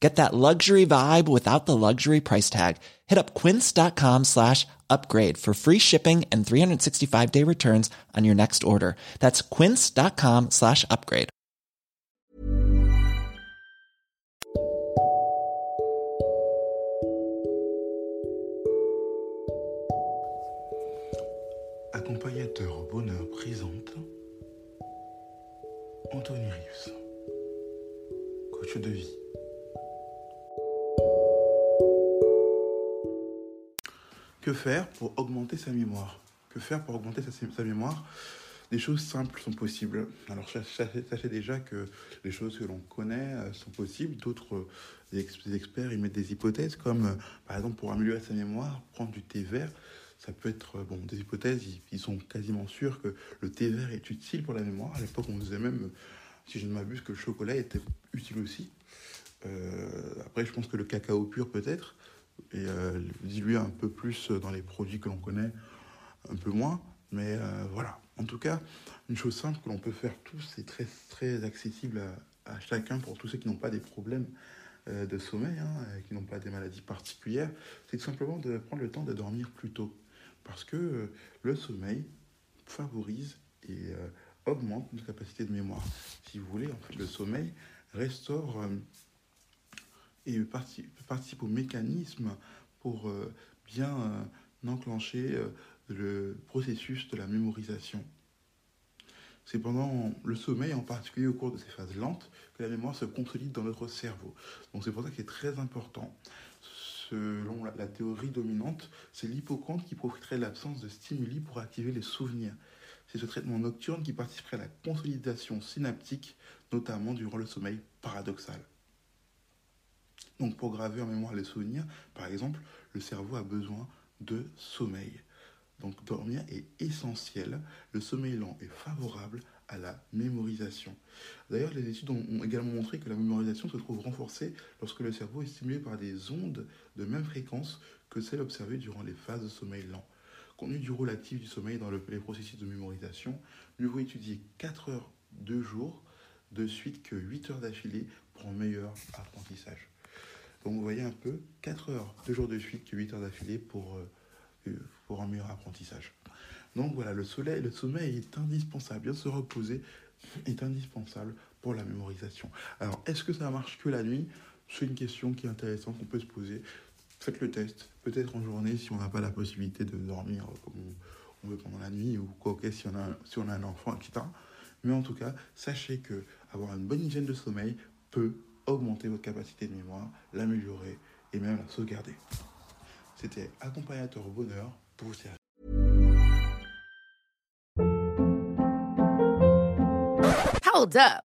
Get that luxury vibe without the luxury price tag. Hit up quince.com slash upgrade for free shipping and 365 day returns on your next order. That's quince.com slash upgrade. Accompagnateur bonheur présente Anthony Rives, coach de vie. Que faire pour augmenter sa mémoire? Que faire pour augmenter sa, mémoire? Des choses simples sont possibles. Alors sachez, déjà que les choses que l'on connaît euh, sont possibles. D'autres euh, experts ils mettent des hypothèses comme euh, par exemple pour améliorer sa mémoire, prendre du thé vert. Ça peut être bon des hypothèses. Ils, sont quasiment sûrs que le thé vert est utile pour la mémoire. À l'époque, on disait même, si je ne m'abuse, que le chocolat était utile aussi. après, je pense que le cacao pur peut-être et euh, diluer un peu plus dans les produits que l'on connaît, un peu moins. Mais euh, voilà, en tout cas, une chose simple que l'on peut faire tous, c'est très, très accessible à, chacun pour tous ceux qui n'ont pas des problèmes euh, de sommeil, hein, qui n'ont pas des maladies particulières, c'est tout simplement de prendre le temps de dormir plus tôt. Parce que le sommeil favorise et augmente notre capacité de mémoire. Si vous voulez, en fait, le sommeil restaure et participe, au mécanisme pour euh, bien euh, enclencher euh, le processus de la mémorisation. C'est pendant le sommeil, en particulier au cours de ces phases lentes, que la mémoire se consolide dans notre cerveau. Donc c'est pour ça qu'il est très important. Selon la, théorie dominante, c'est l'hippocampe qui profiterait de l'absence de stimuli pour activer les souvenirs. C'est ce traitement nocturne qui participerait à la consolidation synaptique, notamment durant le sommeil paradoxal. Donc pour graver en mémoire les souvenirs, par exemple, le cerveau a besoin de sommeil. Donc dormir est essentiel. Le sommeil lent est favorable à la mémorisation. D'ailleurs, les études ont également montré que la mémorisation se trouve renforcée lorsque le cerveau est stimulé par des ondes de même fréquence que celles observées durant les phases de sommeil lent. Compte tenu du rôle actif du sommeil dans les processus de mémorisation, mieux vaut étudier 4 heures de jour de suite que 8 heures d'affilée pour un meilleur apprentissage. Donc vous voyez un peu, 4 heures, 2 jours de suite que 8 heures d'affilée pour, euh, euh, pour un meilleur apprentissage. Donc voilà, le, sommeil est indispensable. Bien se reposer est indispensable pour la mémorisation. Alors, est-ce que ça marche que la nuit? C'est une question qui est intéressante qu'on peut se poser. Faites le test, peut-être en journée si on n'a pas la possibilité de dormir comme on, veut pendant la nuit ou quoi que si on a, si on a un enfant, etc. Mais en tout cas, sachez que avoir une bonne hygiène de sommeil peut augmenter votre capacité de mémoire, l'améliorer et même la sauvegarder. C'était accompagnateur au bonheur pour vous servir. Hold up.